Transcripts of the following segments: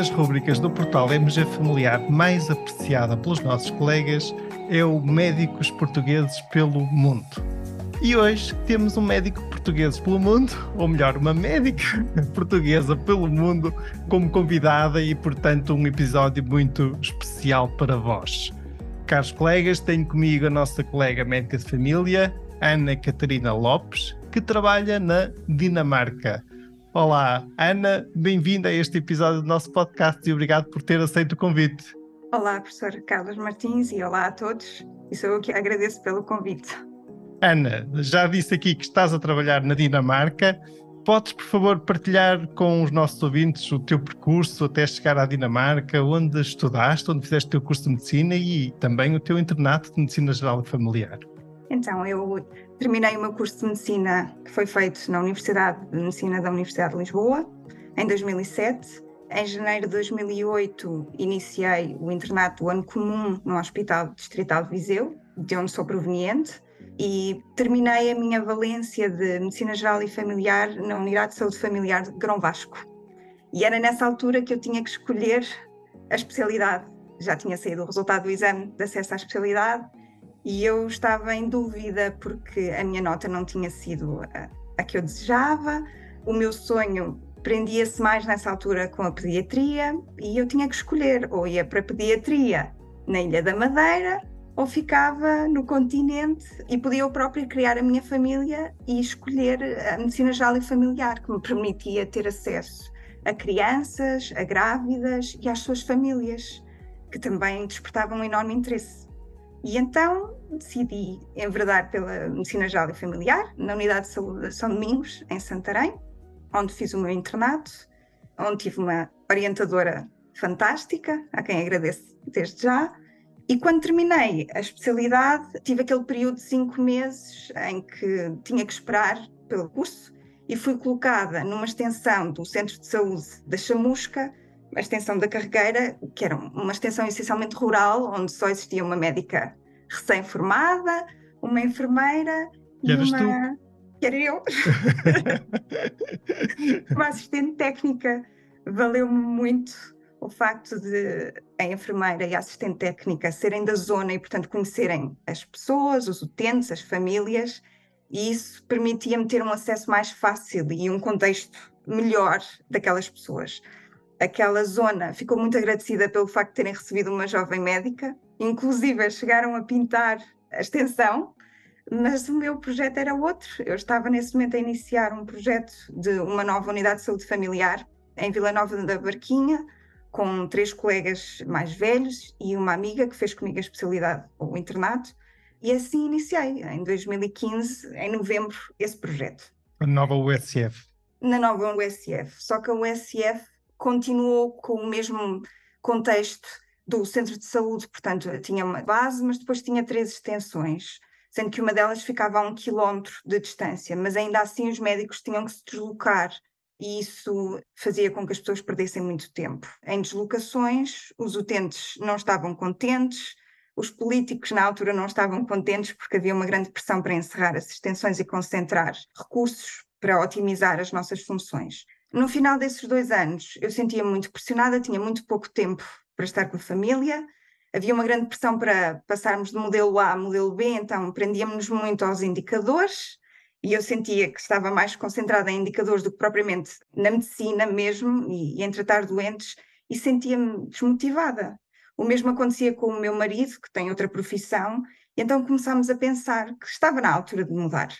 Das rubricas do portal MG Familiar mais apreciada pelos nossos colegas é o Médicos Portugueses pelo Mundo. E hoje temos um médico português pelo mundo, ou melhor, uma médica portuguesa pelo mundo, como convidada e, portanto, um episódio muito especial para vós. Caros colegas, tenho comigo a nossa colega médica de família, Ana Catarina Lopes, que trabalha na Dinamarca. Olá, Ana, bem-vinda a este episódio do nosso podcast e obrigado por ter aceito o convite. Olá, professor Carlos Martins, e olá a todos. E sou eu que agradeço pelo convite. Ana, já disse aqui que estás a trabalhar na Dinamarca. Podes, por favor, partilhar com os nossos ouvintes o teu percurso até chegar à Dinamarca, onde estudaste, onde fizeste o teu curso de medicina e também o teu internato de medicina geral e familiar? Então, eu terminei o meu curso de medicina que foi feito na Universidade de Medicina da Universidade de Lisboa em 2007. Em janeiro de 2008 iniciei o internato do ano comum no Hospital Distrital de Viseu, de onde sou proveniente, e terminei a minha valência de Medicina Geral e Familiar na Unidade de Saúde Familiar de Grão Vasco. E era nessa altura que eu tinha que escolher a especialidade. Já tinha saído o resultado do exame de acesso à especialidade e eu estava em dúvida porque a minha nota não tinha sido a, a que eu desejava, o meu sonho prendia-se mais nessa altura com a pediatria e eu tinha que escolher ou ia para a pediatria na Ilha da Madeira ou ficava no continente e podia eu própria criar a minha família e escolher a medicina geral e familiar que me permitia ter acesso a crianças, a grávidas e às suas famílias que também despertavam um enorme interesse. E então decidi enverdar pela medicina geral e familiar na Unidade de Saúde de São Domingos, em Santarém, onde fiz o meu internato, onde tive uma orientadora fantástica, a quem agradeço desde já. E quando terminei a especialidade, tive aquele período de cinco meses em que tinha que esperar pelo curso e fui colocada numa extensão do Centro de Saúde da Chamusca, a extensão da carregueira, que era uma extensão essencialmente rural, onde só existia uma médica recém-formada, uma enfermeira e uma. Tu? Que era eu. uma assistente técnica. Valeu-me muito o facto de a enfermeira e a assistente técnica serem da zona e, portanto, conhecerem as pessoas, os utentes, as famílias, e isso permitia-me ter um acesso mais fácil e um contexto melhor daquelas pessoas aquela zona ficou muito agradecida pelo facto de terem recebido uma jovem médica, inclusive chegaram a pintar a extensão, mas o meu projeto era outro. Eu estava nesse momento a iniciar um projeto de uma nova unidade de saúde familiar em Vila Nova da Barquinha, com três colegas mais velhos e uma amiga que fez comigo a especialidade, o internato, e assim iniciei, em 2015, em novembro, esse projeto. A nova USF. Na nova USF. Só que a USF continuou com o mesmo contexto do centro de saúde, portanto, tinha uma base, mas depois tinha três extensões, sendo que uma delas ficava a um quilómetro de distância, mas ainda assim os médicos tinham que se deslocar e isso fazia com que as pessoas perdessem muito tempo. Em deslocações, os utentes não estavam contentes, os políticos na altura não estavam contentes porque havia uma grande pressão para encerrar as extensões e concentrar recursos para otimizar as nossas funções. No final desses dois anos, eu sentia muito pressionada, tinha muito pouco tempo para estar com a família, havia uma grande pressão para passarmos de modelo A a modelo B, então prendíamos-nos muito aos indicadores e eu sentia que estava mais concentrada em indicadores do que propriamente na medicina mesmo e, e em tratar doentes e sentia-me desmotivada. O mesmo acontecia com o meu marido, que tem outra profissão, e então começámos a pensar que estava na altura de mudar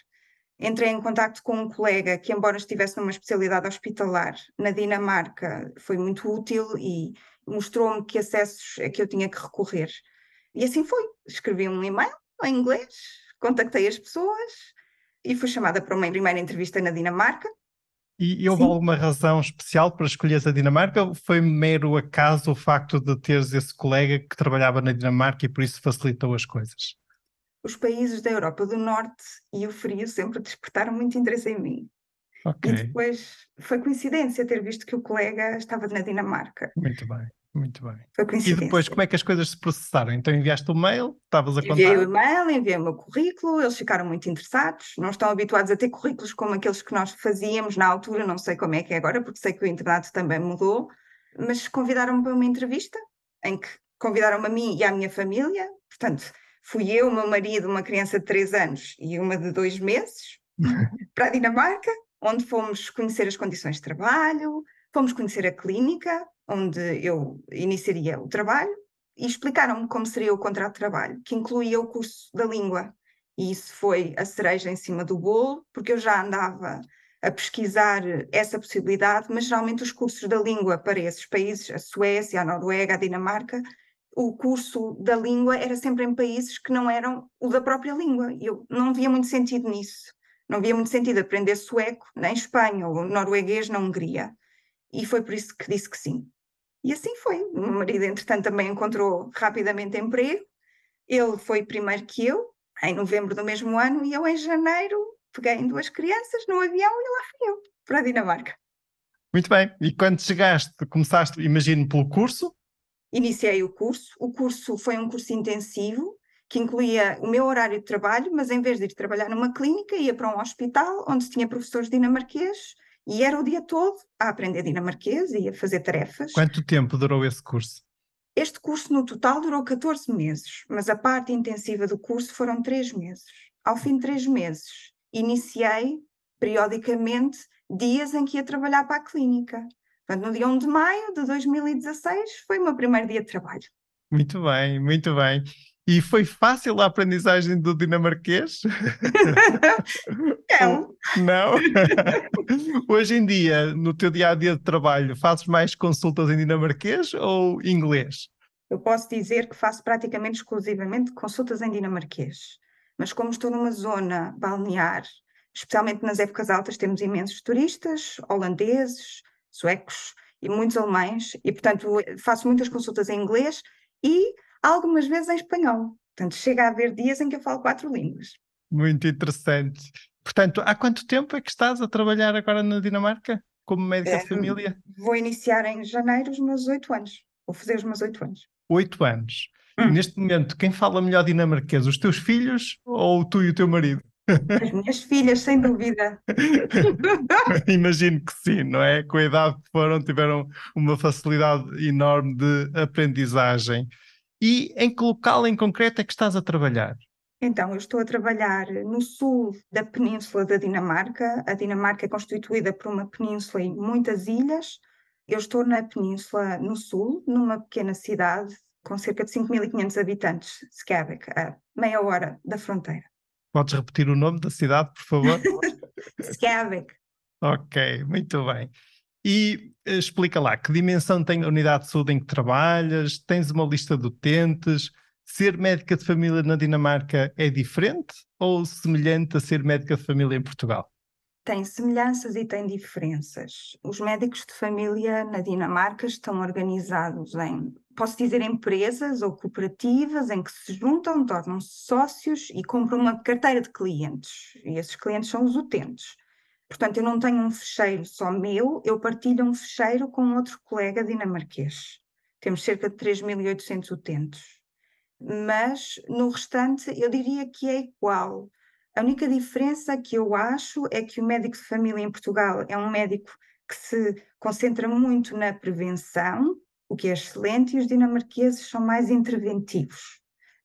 entrei em contato com um colega que, embora estivesse numa especialidade hospitalar na Dinamarca, foi muito útil e mostrou-me que acessos é que eu tinha que recorrer. E assim foi. Escrevi um e-mail em inglês, contactei as pessoas, e fui chamada para uma primeira entrevista na Dinamarca. E, e houve Sim. alguma razão especial para escolher a Dinamarca ou foi mero acaso o facto de teres esse colega que trabalhava na Dinamarca e por isso facilitou as coisas? Os países da Europa do Norte e o frio sempre despertaram muito interesse em mim. Okay. E depois foi coincidência ter visto que o colega estava na Dinamarca. Muito bem. Muito bem. Foi coincidência. E depois, como é que as coisas se processaram? Então enviaste o mail, estavas a contar? Enviei o e-mail, enviei o meu currículo, eles ficaram muito interessados, não estão habituados a ter currículos como aqueles que nós fazíamos na altura, não sei como é que é agora, porque sei que o internato também mudou, mas convidaram-me para uma entrevista, em que convidaram-me a mim e à minha família, portanto, fui eu, meu marido, uma criança de 3 anos e uma de 2 meses, para a Dinamarca, onde fomos conhecer as condições de trabalho, fomos conhecer a clínica, onde eu iniciaria o trabalho, e explicaram-me como seria o contrato de trabalho, que incluía o curso da língua. E isso foi a cereja em cima do bolo, porque eu já andava a pesquisar essa possibilidade, mas geralmente os cursos da língua para esses países, a Suécia, a Noruega, a Dinamarca, o curso da língua era sempre em países que não eram o da própria língua. Eu não via muito sentido nisso. Não via muito sentido aprender sueco nem Espanha ou norueguês na Hungria. E foi por isso que disse que sim. E assim foi. O meu marido, entretanto, também encontrou rapidamente emprego. Ele foi primeiro que eu, em novembro do mesmo ano, e eu, em janeiro, peguei duas crianças no avião e lá fui eu, para a Dinamarca. Muito bem. E quando chegaste, começaste, imagino, pelo curso? Iniciei o curso. O curso foi um curso intensivo que incluía o meu horário de trabalho, mas em vez de ir trabalhar numa clínica, ia para um hospital onde tinha professores dinamarqueses e era o dia todo a aprender dinamarquês e a fazer tarefas. Quanto tempo durou esse curso? Este curso no total durou 14 meses, mas a parte intensiva do curso foram 3 meses. Ao fim de 3 meses, iniciei periodicamente dias em que ia trabalhar para a clínica. Portanto, no dia 1 de maio de 2016 foi o meu primeiro dia de trabalho. Muito bem, muito bem. E foi fácil a aprendizagem do dinamarquês? Não. Não? Hoje em dia, no teu dia a dia de trabalho, fazes mais consultas em dinamarquês ou inglês? Eu posso dizer que faço praticamente exclusivamente consultas em dinamarquês. Mas como estou numa zona balnear, especialmente nas épocas altas, temos imensos turistas, holandeses, suecos e muitos alemães, e portanto faço muitas consultas em inglês e algumas vezes em espanhol. Portanto, chega a haver dias em que eu falo quatro línguas. Muito interessante. Portanto, há quanto tempo é que estás a trabalhar agora na Dinamarca como médica é, de família? Vou iniciar em janeiro os meus oito anos. Vou fazer os meus oito anos. Oito anos. Hum. Neste momento, quem fala melhor dinamarquês? Os teus filhos ou tu e o teu marido? As minhas filhas, sem dúvida. Imagino que sim, não é? Com a idade que foram, tiveram uma facilidade enorme de aprendizagem. E em que local em concreto é que estás a trabalhar? Então, eu estou a trabalhar no sul da península da Dinamarca. A Dinamarca é constituída por uma península e muitas ilhas. Eu estou na península no sul, numa pequena cidade com cerca de 5.500 habitantes, Skavik, a meia hora da fronteira. Podes repetir o nome da cidade, por favor? Skavik. ok, muito bem. E eh, explica lá, que dimensão tem a unidade de saúde em que trabalhas? Tens uma lista de utentes? Ser médica de família na Dinamarca é diferente ou semelhante a ser médica de família em Portugal? Tem semelhanças e tem diferenças. Os médicos de família na Dinamarca estão organizados em, posso dizer, empresas ou cooperativas em que se juntam, tornam-se sócios e compram uma carteira de clientes. E esses clientes são os utentes. Portanto, eu não tenho um fecheiro só meu, eu partilho um fecheiro com outro colega dinamarquês. Temos cerca de 3.800 utentes. Mas no restante, eu diria que é igual. A única diferença que eu acho é que o médico de família em Portugal é um médico que se concentra muito na prevenção, o que é excelente, e os dinamarqueses são mais interventivos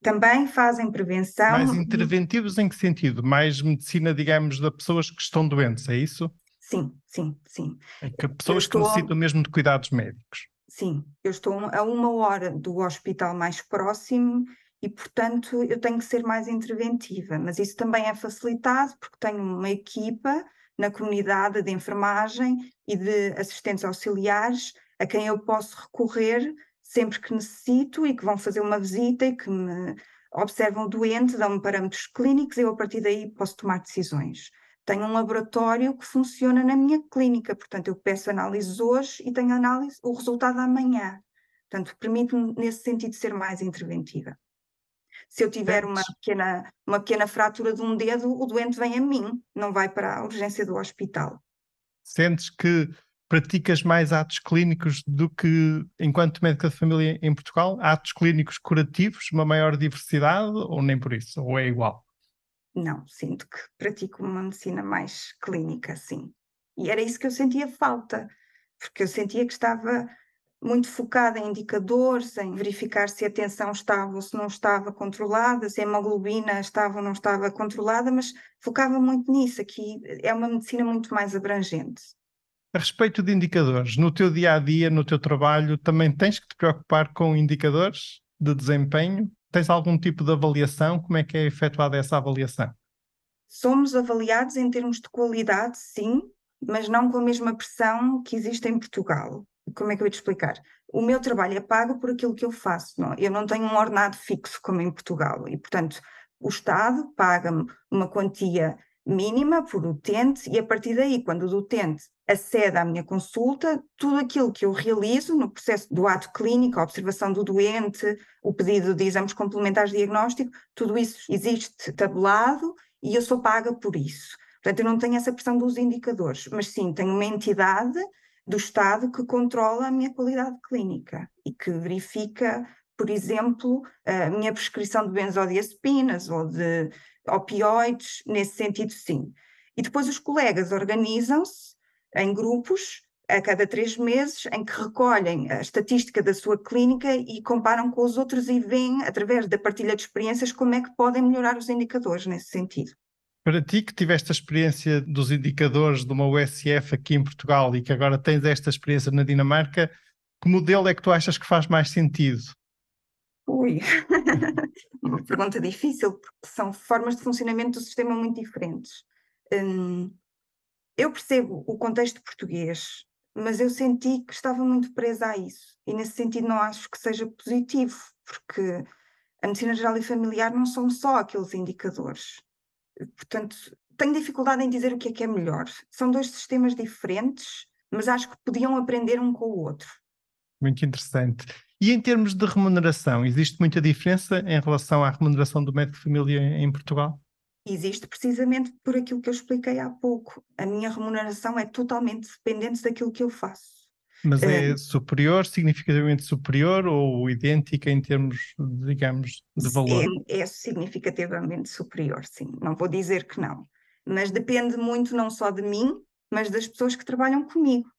também fazem prevenção. Mais interventivos em que sentido? Mais medicina, digamos, de pessoas que estão doentes, é isso? Sim, sim, sim. É que pessoas que necessitam mesmo de cuidados médicos. Sim, eu estou a uma hora do hospital mais próximo e, portanto, eu tenho que ser mais interventiva, mas isso também é facilitado porque tenho uma equipa na comunidade de enfermagem e de assistentes auxiliares a quem eu posso recorrer sempre que necessito e que vão fazer uma visita e que me observam o doente, dão-me parâmetros clínicos e eu a partir daí posso tomar decisões. Tenho um laboratório que funciona na minha clínica, portanto eu peço análises hoje e tenho análise, o resultado amanhã. Portanto, permite-me nesse sentido ser mais interventiva. Se eu tiver uma pequena, uma pequena fratura de um dedo, o doente vem a mim, não vai para a urgência do hospital. Sentes que praticas mais atos clínicos do que enquanto médica de família em Portugal? Atos clínicos curativos, uma maior diversidade ou nem por isso? Ou é igual? Não, sinto que pratico uma medicina mais clínica, sim. E era isso que eu sentia falta, porque eu sentia que estava muito focada em indicadores, em verificar se a tensão estava ou se não estava controlada, se a hemoglobina estava ou não estava controlada, mas focava muito nisso. Aqui é uma medicina muito mais abrangente. A respeito de indicadores, no teu dia a dia, no teu trabalho, também tens que te preocupar com indicadores de desempenho? Tens algum tipo de avaliação? Como é que é efetuada essa avaliação? Somos avaliados em termos de qualidade, sim, mas não com a mesma pressão que existe em Portugal como é que eu ia te explicar? O meu trabalho é pago por aquilo que eu faço, não? eu não tenho um ordenado fixo como em Portugal e, portanto, o Estado paga-me uma quantia mínima por utente e a partir daí, quando o utente acede à minha consulta, tudo aquilo que eu realizo no processo do ato clínico, a observação do doente, o pedido de exames complementares de diagnóstico, tudo isso existe tabulado e eu sou paga por isso. Portanto, eu não tenho essa pressão dos indicadores, mas sim tenho uma entidade do Estado que controla a minha qualidade clínica e que verifica, por exemplo, a minha prescrição de benzodiazepinas ou de opioides, nesse sentido, sim. E depois os colegas organizam-se em grupos a cada três meses, em que recolhem a estatística da sua clínica e comparam com os outros e veem, através da partilha de experiências, como é que podem melhorar os indicadores nesse sentido. Para ti que tiveste a experiência dos indicadores de uma USF aqui em Portugal e que agora tens esta experiência na Dinamarca, que modelo é que tu achas que faz mais sentido? Ui, uma pergunta difícil, porque são formas de funcionamento do sistema muito diferentes. Hum, eu percebo o contexto português, mas eu senti que estava muito presa a isso. E nesse sentido não acho que seja positivo, porque a medicina geral e familiar não são só aqueles indicadores. Portanto, tenho dificuldade em dizer o que é que é melhor. São dois sistemas diferentes, mas acho que podiam aprender um com o outro. Muito interessante. E em termos de remuneração, existe muita diferença em relação à remuneração do médico de família em Portugal? Existe precisamente por aquilo que eu expliquei há pouco. A minha remuneração é totalmente dependente daquilo que eu faço. Mas é, superior, significativamente superior ou idêntica em termos, digamos, de valor? É, é significativamente superior, sim. Não vou dizer que não. Mas depende muito não só de mim, mas das pessoas que trabalham comigo.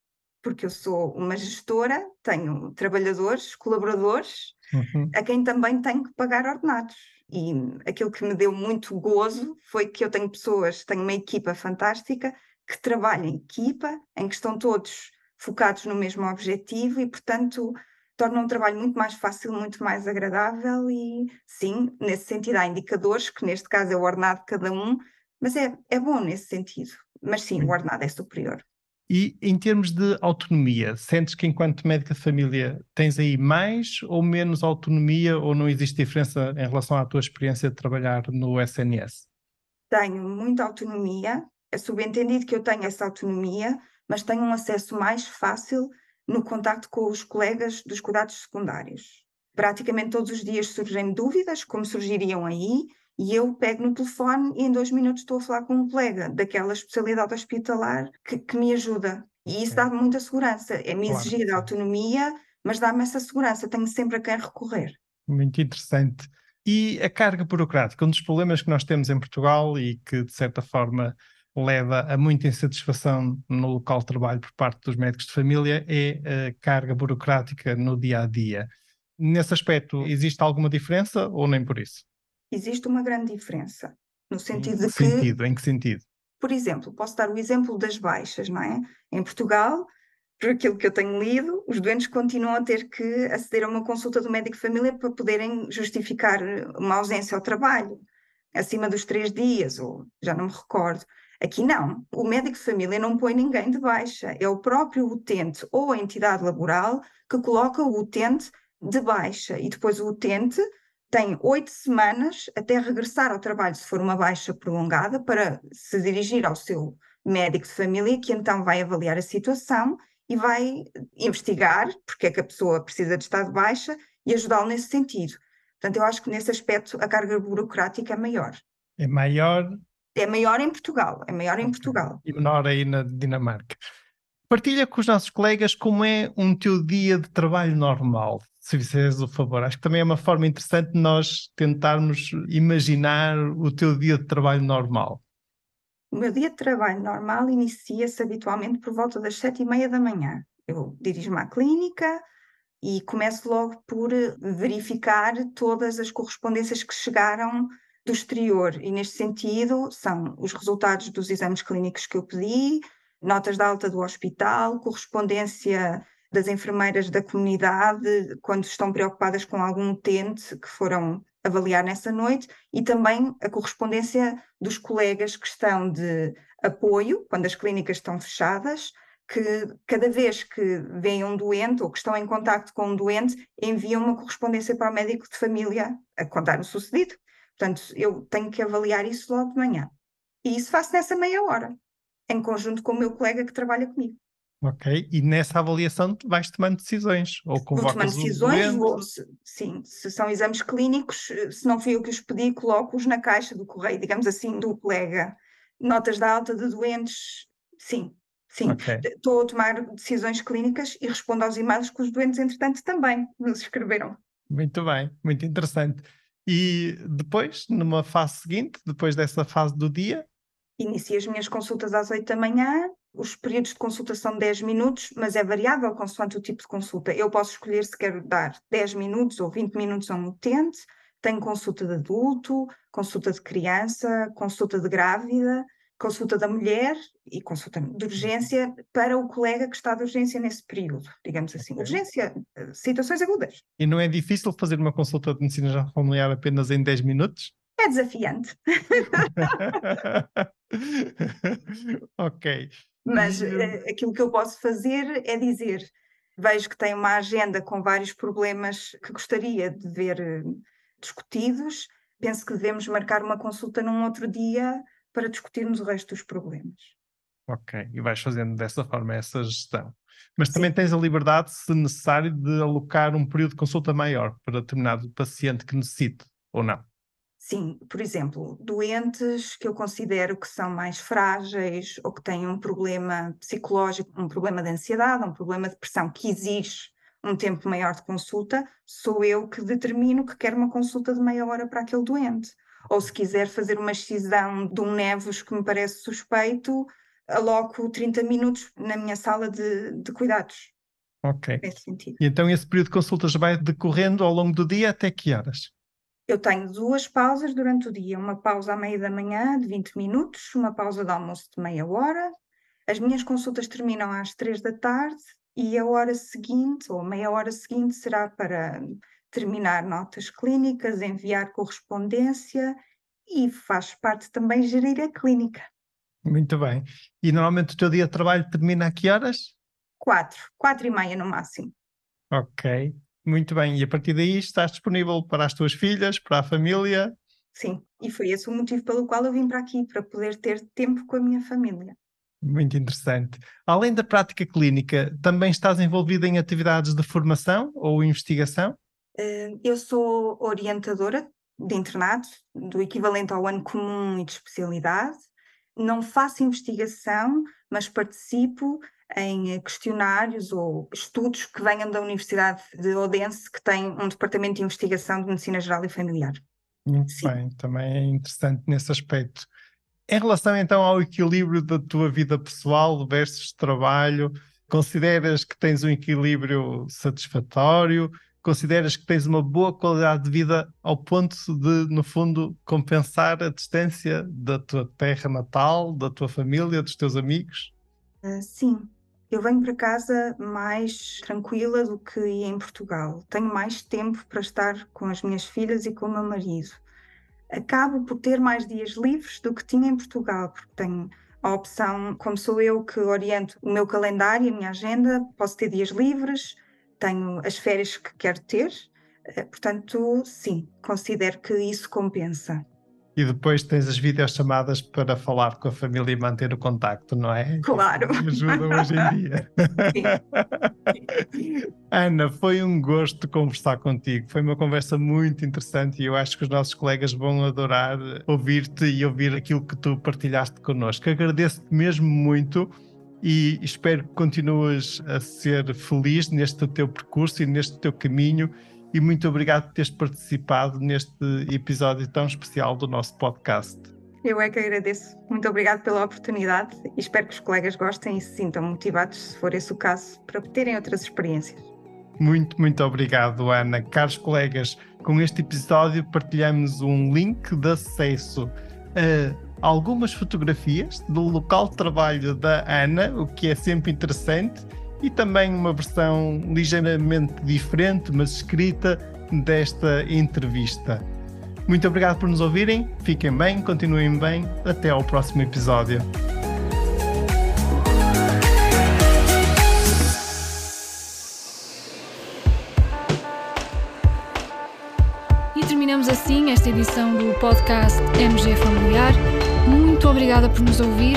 Porque eu sou uma gestora, tenho trabalhadores, colaboradores, uhum. a quem também tenho que pagar ordenados. E aquilo que me deu muito gozo foi que eu tenho pessoas, tenho uma equipa fantástica que trabalha em equipa, em que estão todos focados no mesmo objetivo e, portanto, torna um trabalho muito mais fácil, muito mais agradável e, sim, nesse sentido, há indicadores, que neste caso é o ordenado de cada um, mas é, é bom nesse sentido. Mas sim, o ordenado é superior. E em termos de autonomia, sentes que enquanto médica de família tens aí mais ou menos autonomia ou não existe diferença em relação à tua experiência de trabalhar no SNS? Tenho muita autonomia, é subentendido que eu tenho essa autonomia, mas tenho um acesso mais fácil no contacto com os colegas dos cuidados secundários. Praticamente todos os dias surgem dúvidas, como surgiriam aí, e eu pego no telefone e em dois minutos estou a falar com um colega daquela especialidade hospitalar que, que me ajuda. E isso é. dá-me muita segurança. É-me claro. exigir autonomia, mas dá-me essa segurança. Tenho sempre a quem recorrer. Muito interessante. E a carga burocrática, um dos problemas que nós temos em Portugal e que, de certa forma, leva a muita insatisfação no local de trabalho por parte dos médicos de família é a carga burocrática no dia a dia. Nesse aspecto, existe alguma diferença ou nem por isso? Existe uma grande diferença. No sentido em de que. Sentido? Em que sentido? Por exemplo, posso dar o exemplo das baixas, não é? Em Portugal, por aquilo que eu tenho lido, os doentes continuam a ter que aceder a uma consulta do médico de família para poderem justificar uma ausência ao trabalho, acima dos três dias, ou já não me recordo. Aqui não. O médico de família não põe ninguém de baixa. É o próprio utente ou a entidade laboral que coloca o utente de baixa. E depois o utente tem oito semanas até regressar ao trabalho, se for uma baixa prolongada, para se dirigir ao seu médico de família, que então vai avaliar a situação e vai investigar porque é que a pessoa precisa de estar de baixa e ajudá-lo nesse sentido. Portanto, eu acho que nesse aspecto a carga burocrática é maior. É maior? É maior em Portugal, é maior em Portugal. E menor aí na Dinamarca. Partilha com os nossos colegas como é um teu dia de trabalho normal, se fizeres o favor. Acho que também é uma forma interessante de nós tentarmos imaginar o teu dia de trabalho normal. O meu dia de trabalho normal inicia-se habitualmente por volta das sete e meia da manhã. Eu dirijo-me à clínica e começo logo por verificar todas as correspondências que chegaram do exterior. E neste sentido, são os resultados dos exames clínicos que eu pedi, notas de alta do hospital, correspondência das enfermeiras da comunidade quando estão preocupadas com algum utente que foram avaliar nessa noite e também a correspondência dos colegas que estão de apoio, quando as clínicas estão fechadas, que cada vez que veem um doente ou que estão em contato com um doente, enviam uma correspondência para o médico de família a contar o sucedido. Portanto, eu tenho que avaliar isso logo de manhã. E isso faço nessa meia hora, em conjunto com o meu colega que trabalha comigo. Ok, e nessa avaliação vais tomando decisões? Ou vou tomando decisões, vou, se, sim, se são exames clínicos, se não fui eu que os pedi, coloco-os na caixa do correio, digamos assim, do colega. Notas da alta de doentes, sim, sim. Okay. Estou a tomar decisões clínicas e respondo aos e-mails que os doentes, entretanto, também nos escreveram. Muito bem, muito interessante. E depois, numa fase seguinte, depois dessa fase do dia? Inicio as minhas consultas às 8 da manhã, os períodos de consulta são 10 minutos, mas é variável consoante o tipo de consulta. Eu posso escolher se quero dar 10 minutos ou 20 minutos a um utente. Tenho consulta de adulto, consulta de criança, consulta de grávida, consulta da mulher e consulta de urgência para o colega que está de urgência nesse período, digamos assim. Urgência, eh, situações agudas. E não é difícil fazer uma consulta de medicina familiar apenas em 10 minutos? É desafiante. ok. Mas uh, aquilo que eu posso fazer é dizer: vejo que tem uma agenda com vários problemas que gostaria de ver uh, discutidos, penso que devemos marcar uma consulta num outro dia para discutirmos o resto dos problemas. Ok, e vais fazendo dessa forma essa gestão. Mas também Sim. tens a liberdade, se necessário, de alocar um período de consulta maior para determinado paciente que necessite, ou não? Sim, por exemplo, doentes que eu considero que são mais frágeis ou que têm um problema psicológico, um problema de ansiedade, um problema de pressão que exige um tempo maior de consulta, sou eu que determino que quero uma consulta de meia hora para aquele doente. Ou se quiser fazer uma excisão de um nevos que me parece suspeito, aloco 30 minutos na minha sala de, de cuidados. Ok. Nesse sentido. E então esse período de consultas vai decorrendo ao longo do dia até que horas? Eu tenho duas pausas durante o dia, uma pausa à meia da manhã de 20 minutos, uma pausa de almoço de meia hora. As minhas consultas terminam às três da tarde e a hora seguinte, ou a meia hora seguinte, será para terminar notas clínicas, enviar correspondência e faz parte também gerir a clínica. Muito bem. E normalmente o teu dia de trabalho termina a que horas? Quatro, quatro e meia no máximo. Ok. Muito bem, e a partir daí estás disponível para as tuas filhas, para a família? Sim, e foi esse o motivo pelo qual eu vim para aqui, para poder ter tempo com a minha família. Muito interessante. Além da prática clínica, também estás envolvida em atividades de formação ou investigação? Eh, eu sou orientadora de internato, do equivalente ao ano comum e de especialidade. Não faço investigação, mas participo em questionários ou estudos que venham da Universidade de Odense, que tem um departamento de investigação de medicina geral e familiar. Muito Sim. bem, também é interessante nesse aspecto. Em relação então ao equilíbrio da tua vida pessoal versus trabalho, consideras que tens um equilíbrio satisfatório? Consideras que tens uma boa qualidade de vida ao ponto de, no fundo, compensar a distância da tua terra natal, da tua família, dos teus amigos? Uh, sim, eu venho para casa mais tranquila do que em Portugal. Tenho mais tempo para estar com as minhas filhas e com o meu marido. Acabo por ter mais dias livres do que tinha em Portugal, porque tenho a opção, como sou eu que oriento o meu calendário, a minha agenda, posso ter dias livres, tenho as férias que quero ter, Eh, portanto, sim, considero que isso compensa. E depois tens as videochamadas para falar com a família e manter o contacto, não é? Claro. Que ajuda hoje em dia. Ana, foi um gosto conversar contigo. Foi uma conversa muito interessante e eu acho que os nossos colegas vão adorar ouvir-te e ouvir aquilo que tu partilhaste connosco. Agradeço-te mesmo muito e espero que continues a ser feliz neste teu percurso e neste teu caminho e muito obrigado por teres participado neste episódio tão especial do nosso podcast. Eu é que agradeço. Muito obrigado pela oportunidade e espero que os colegas gostem e se sintam motivados, se for esse o caso, para terem outras experiências. Muito, muito obrigado, Ana. Caros colegas, com este episódio partilhamos um link de acesso a algumas fotografias do local de trabalho da Ana, o que é sempre interessante e também uma versão ligeiramente diferente, mas escrita, desta entrevista. Muito obrigado por nos ouvirem, fiquem bem, continuem bem, até ao próximo episódio. E terminamos assim esta edição do podcast MG Familiar. Muito obrigada por nos ouvir